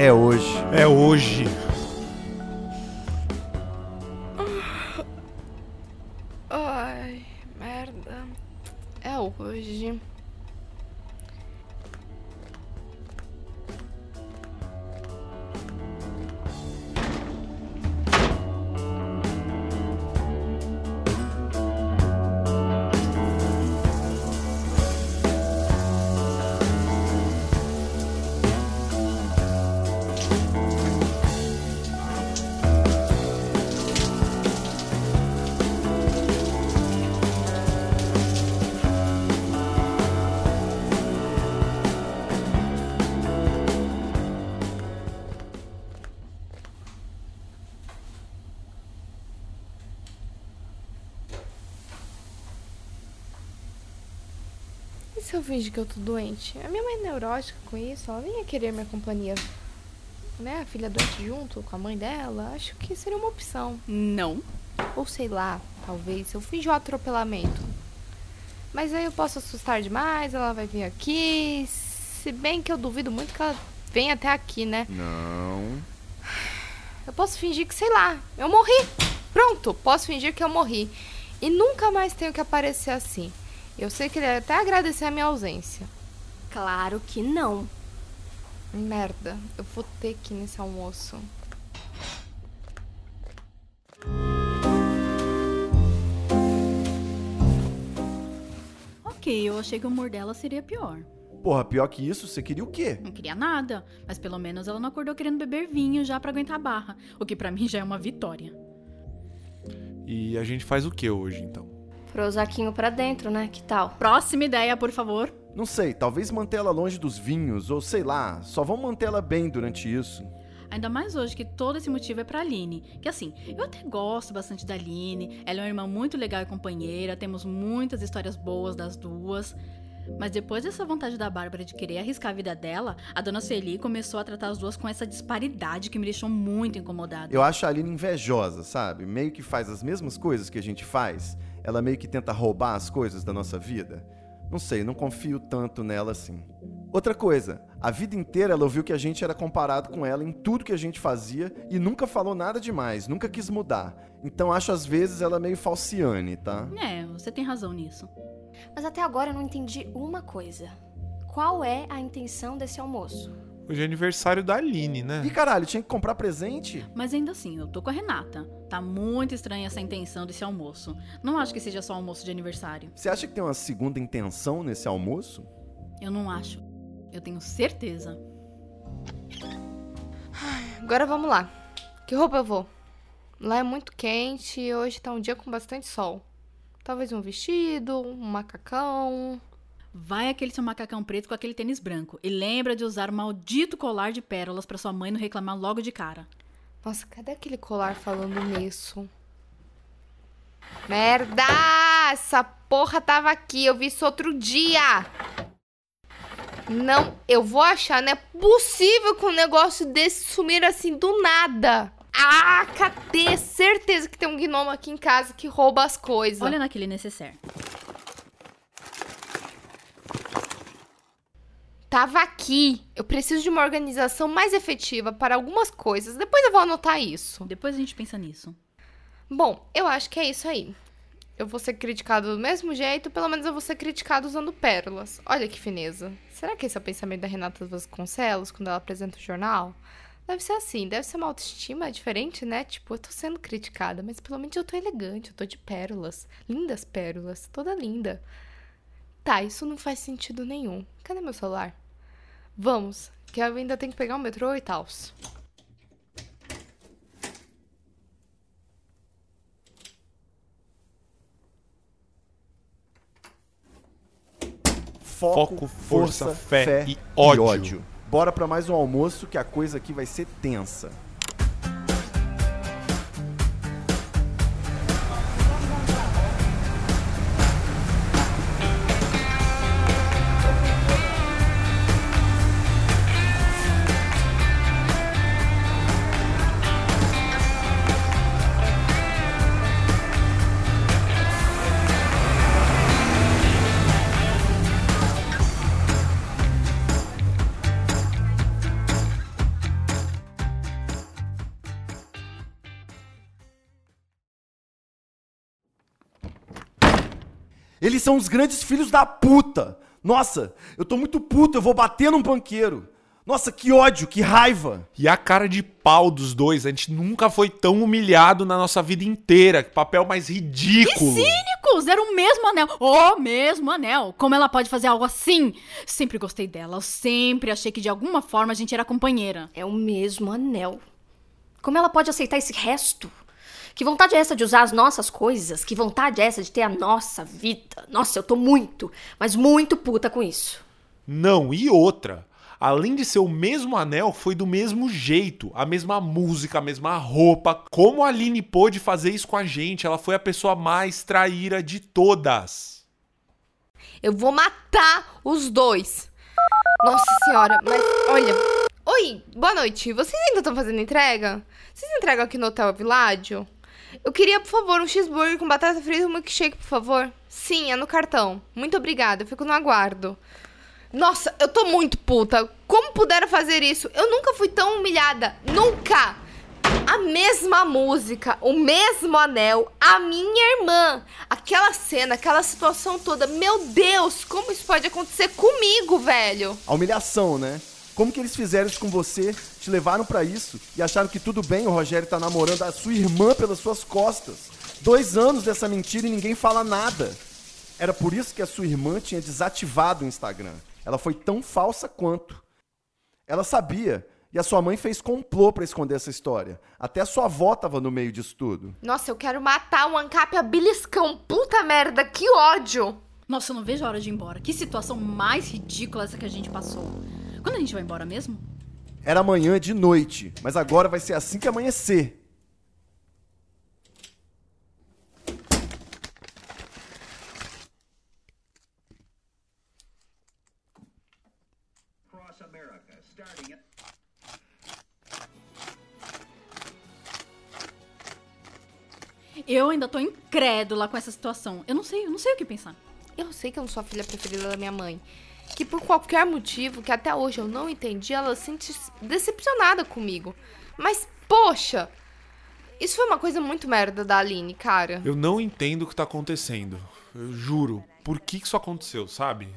É hoje. É hoje. E se eu fingir que eu tô doente? A minha mãe é neurótica com isso, ela vinha querer minha companhia. Né? A filha doente junto com a mãe dela, acho que seria uma opção. Não. Ou sei lá, talvez, eu fingi o atropelamento. Mas aí eu posso assustar demais, ela vai vir aqui. Se bem que eu duvido muito que ela venha até aqui, né? Não. Eu posso fingir que, sei lá, eu morri. Pronto, posso fingir que eu morri. E nunca mais tenho que aparecer assim. Eu sei que ele até agradecer a minha ausência. Claro que não. Merda, eu vou ter que ir nesse almoço. Ok, eu achei que o humor dela seria pior. Porra, pior que isso, você queria o quê? Não queria nada, mas pelo menos ela não acordou querendo beber vinho já pra aguentar a barra, o que pra mim já é uma vitória. E a gente faz o que hoje, então? Prozaquinho pra dentro, né? Que tal? Próxima ideia, por favor. Não sei, talvez manter ela longe dos vinhos, ou sei lá, só vão manter ela bem durante isso. Ainda mais hoje que todo esse motivo é pra Aline. Que assim, eu até gosto bastante da Aline, ela é uma irmã muito legal e companheira, temos muitas histórias boas das duas. Mas depois dessa vontade da Bárbara de querer arriscar a vida dela, a dona Celi começou a tratar as duas com essa disparidade que me deixou muito incomodada. Eu acho a Aline invejosa, sabe? Meio que faz as mesmas coisas que a gente faz. Ela meio que tenta roubar as coisas da nossa vida. Não sei, não confio tanto nela assim. Outra coisa, a vida inteira ela ouviu que a gente era comparado com ela em tudo que a gente fazia e nunca falou nada demais, nunca quis mudar. Então acho às vezes ela meio falciane, tá? É, você tem razão nisso. Mas até agora eu não entendi uma coisa. Qual é a intenção desse almoço? Hoje é aniversário da Aline, E né? caralho, tinha que comprar presente? Mas ainda assim, eu tô com a Renata. Tá muito estranha essa intenção desse almoço. Não acho que seja só almoço de aniversário. Você acha que tem uma segunda intenção nesse almoço? Eu não acho. Eu tenho certeza. Agora vamos lá. Que roupa eu vou? Lá é muito quente e hoje tá um dia com bastante sol. Talvez um vestido, um macacão. Vai aquele seu macacão preto com aquele tênis branco. E lembra de usar o maldito colar de pérolas pra sua mãe não reclamar logo de cara. Nossa, cadê aquele colar falando nisso? Merda! Essa porra tava aqui, eu vi isso outro dia! Não, eu vou achar, não é possível que um negócio desse sumir assim do nada. Ah, cadê? Certeza que tem um gnomo aqui em casa que rouba as coisas. Olha naquele necessaire. Tava aqui. Eu preciso de uma organização mais efetiva para algumas coisas. Depois eu vou anotar isso. Depois a gente pensa nisso. Bom, eu acho que é isso aí. Eu vou ser criticado do mesmo jeito, pelo menos eu vou ser criticado usando pérolas. Olha que fineza. Será que esse é o pensamento da Renata Vasconcelos quando ela apresenta o jornal? Deve ser assim, deve ser uma autoestima diferente, né? Tipo, eu tô sendo criticada, mas pelo menos eu tô elegante, eu tô de pérolas. Lindas pérolas, toda linda. Tá, isso não faz sentido nenhum. Cadê meu celular? Vamos, que eu ainda tenho que pegar o metrô e tal. Foco, força, fé e ódio. Bora pra mais um almoço que a coisa aqui vai ser tensa. Eles são os grandes filhos da puta. Nossa, eu tô muito puto, eu vou bater num banqueiro. Nossa, que ódio, que raiva. E a cara de pau dos dois, a gente nunca foi tão humilhado na nossa vida inteira. Que papel mais ridículo. Cínicos! Era o mesmo anel. O mesmo anel. Como ela pode fazer algo assim? Sempre gostei dela. Eu sempre achei que de alguma forma a gente era companheira. É o mesmo anel. Como ela pode aceitar esse resto? Que vontade é essa de usar as nossas coisas? Que vontade é essa de ter a nossa vida? Nossa, eu tô muito, mas muito puta com isso. Não, e outra. Além de ser o mesmo anel, foi do mesmo jeito. A mesma música, a mesma roupa. Como a Aline pôde fazer isso com a gente? Ela foi a pessoa mais traíra de todas. Eu vou matar os dois. Nossa senhora, mas olha. Oi, boa noite. Vocês ainda estão fazendo entrega? Vocês entregam aqui no Hotel Viládio? Eu queria, por favor, um cheeseburger com batata frita e um milkshake, por favor. Sim, é no cartão. Muito obrigada, eu fico no aguardo. Nossa, eu tô muito puta. Como puderam fazer isso? Eu nunca fui tão humilhada. Nunca! A mesma música, o mesmo anel, a minha irmã. Aquela cena, aquela situação toda. Meu Deus, como isso pode acontecer comigo, velho? A humilhação, né? Como que eles fizeram isso com você? Te levaram pra isso e acharam que tudo bem, o Rogério tá namorando a sua irmã pelas suas costas. Dois anos dessa mentira e ninguém fala nada. Era por isso que a sua irmã tinha desativado o Instagram. Ela foi tão falsa quanto. Ela sabia. E a sua mãe fez complô pra esconder essa história. Até a sua avó tava no meio disso tudo. Nossa, eu quero matar o Ancap a beliscão. Puta merda, que ódio! Nossa, eu não vejo a hora de ir embora. Que situação mais ridícula essa que a gente passou. Quando a gente vai embora mesmo? Era amanhã de noite, mas agora vai ser assim que amanhecer. Eu ainda tô incrédula com essa situação. Eu não sei, eu não sei o que pensar. Eu sei que eu não sou a filha preferida da minha mãe. Que por qualquer motivo, que até hoje eu não entendi, ela se sente decepcionada comigo. Mas, poxa! Isso foi uma coisa muito merda da Aline, cara. Eu não entendo o que tá acontecendo. Eu juro. Por que isso aconteceu, sabe?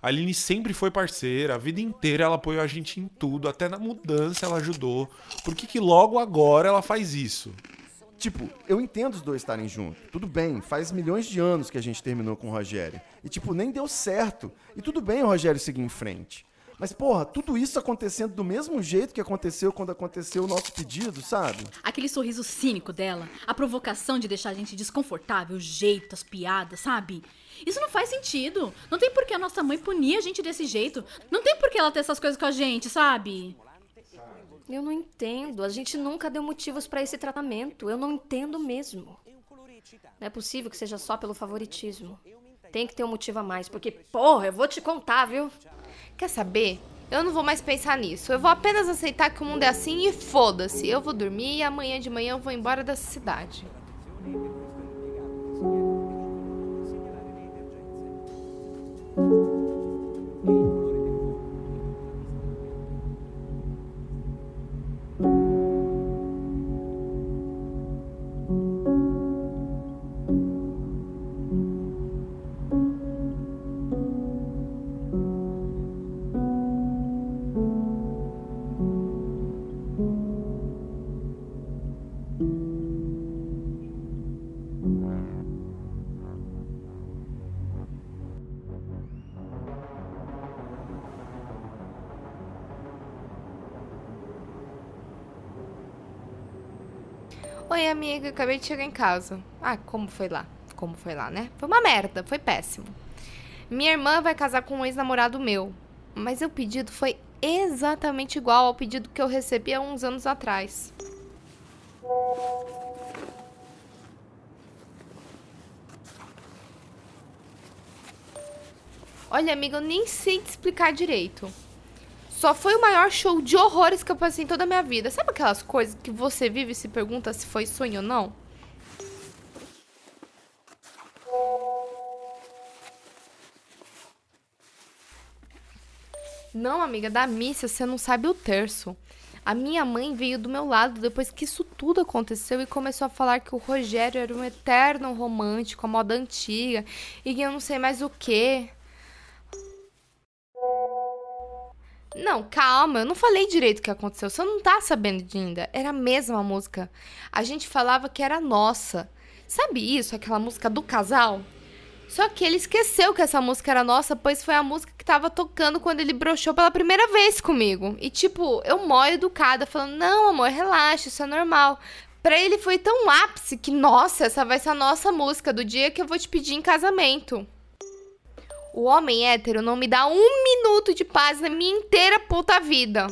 A Aline sempre foi parceira, a vida inteira ela apoiou a gente em tudo, até na mudança ela ajudou. Por que que logo agora ela faz isso? Tipo, eu entendo os dois estarem juntos. Tudo bem, faz milhões de anos que a gente terminou com o Rogério. E, tipo, nem deu certo. E tudo bem o Rogério seguir em frente. Mas, porra, tudo isso acontecendo do mesmo jeito que aconteceu quando aconteceu o nosso pedido, sabe? Aquele sorriso cínico dela, a provocação de deixar a gente desconfortável, o jeito, as piadas, sabe? Isso não faz sentido. Não tem por que a nossa mãe punir a gente desse jeito. Não tem por que ela ter essas coisas com a gente, sabe? Eu não entendo. A gente nunca deu motivos pra esse tratamento. Eu não entendo mesmo. Não é possível que seja só pelo favoritismo. Tem que ter um motivo a mais, porque, porra, eu vou te contar, viu? Quer saber? Eu não vou mais pensar nisso. Eu vou apenas aceitar que o mundo é assim e foda-se. Eu vou dormir e amanhã de manhã eu vou embora dessa cidade. Oi, amiga, acabei de chegar em casa. Ah, como foi lá? Como foi lá, né? Foi uma merda, foi péssimo. Minha irmã vai casar com um ex-namorado meu, mas o pedido foi exatamente igual ao pedido que eu recebi há uns anos atrás. Olha, amiga, eu nem sei te explicar direito. Só foi o maior show de horrores que eu passei em toda a minha vida. Sabe aquelas coisas que você vive e se pergunta se foi sonho ou não? Não, amiga, da missa você não sabe o terço. A minha mãe veio do meu lado depois que isso tudo aconteceu e começou a falar que o Rogério era um eterno romântico, a moda antiga, e que eu não sei mais o que. Não, calma, eu não falei direito o que aconteceu. Você não tá sabendo de ainda. Era a mesma música. A gente falava que era nossa. Sabe isso? Aquela música do casal? Só que ele esqueceu que essa música era nossa, pois foi a música que tava tocando quando ele broxou pela primeira vez comigo. E tipo, eu mó educada, falando: Não, amor, relaxa, isso é normal. Pra ele foi tão ápice que, nossa, essa vai ser a nossa música do dia que eu vou te pedir em casamento. O homem hétero não me dá um minuto de paz na minha inteira puta vida.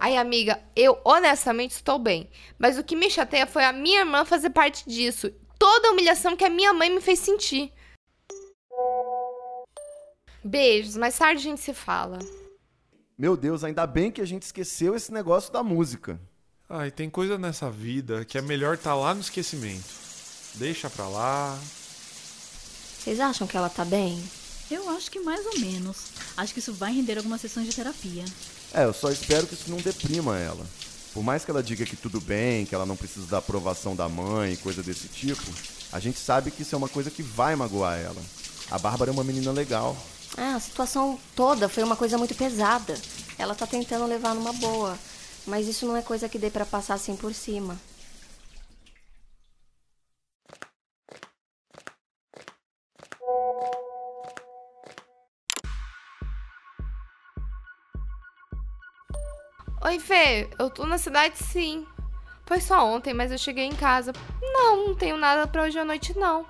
Ai, amiga, eu honestamente estou bem. Mas o que me chateia foi a minha irmã fazer parte disso. Toda a humilhação que a minha mãe me fez sentir. Beijos, mais tarde a gente se fala. Meu Deus, ainda bem que a gente esqueceu esse negócio da música. Ai, tem coisa nessa vida que é melhor tá lá no esquecimento. Deixa pra lá. Vocês acham que ela tá bem? Eu acho que mais ou menos. Acho que isso vai render algumas sessões de terapia. É, eu só espero que isso não deprima ela. Por mais que ela diga que tudo bem, que ela não precisa da aprovação da mãe, coisa desse tipo, a gente sabe que isso é uma coisa que vai magoar ela. A Bárbara é uma menina legal. Ah, a situação toda foi uma coisa muito pesada. Ela tá tentando levar numa boa. Mas isso não é coisa que dê pra passar assim por cima. Oi, Fê, eu tô na cidade sim. Foi só ontem, mas eu cheguei em casa. Não, não tenho nada pra hoje à noite, não.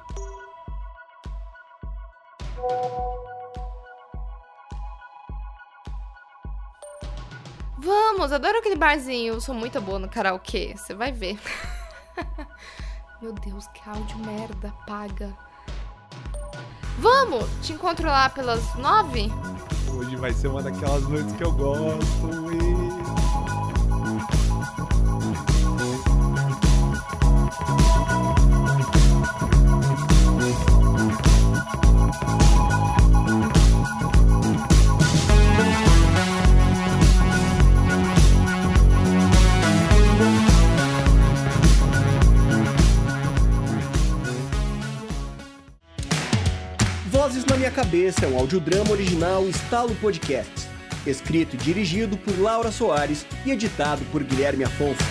Vamos, adoro aquele barzinho. Eu sou muito boa no karaokê, você vai ver. Meu Deus, que áudio merda, paga. Vamos, te encontro lá pelas nove? Hoje vai ser uma daquelas noites que eu gosto. e- Minha Cabeça é um audiodrama original Estalo Podcast. Escrito e dirigido por Laura Soares e editado por Guilherme Afonso.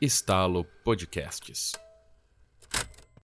Estalo Podcasts.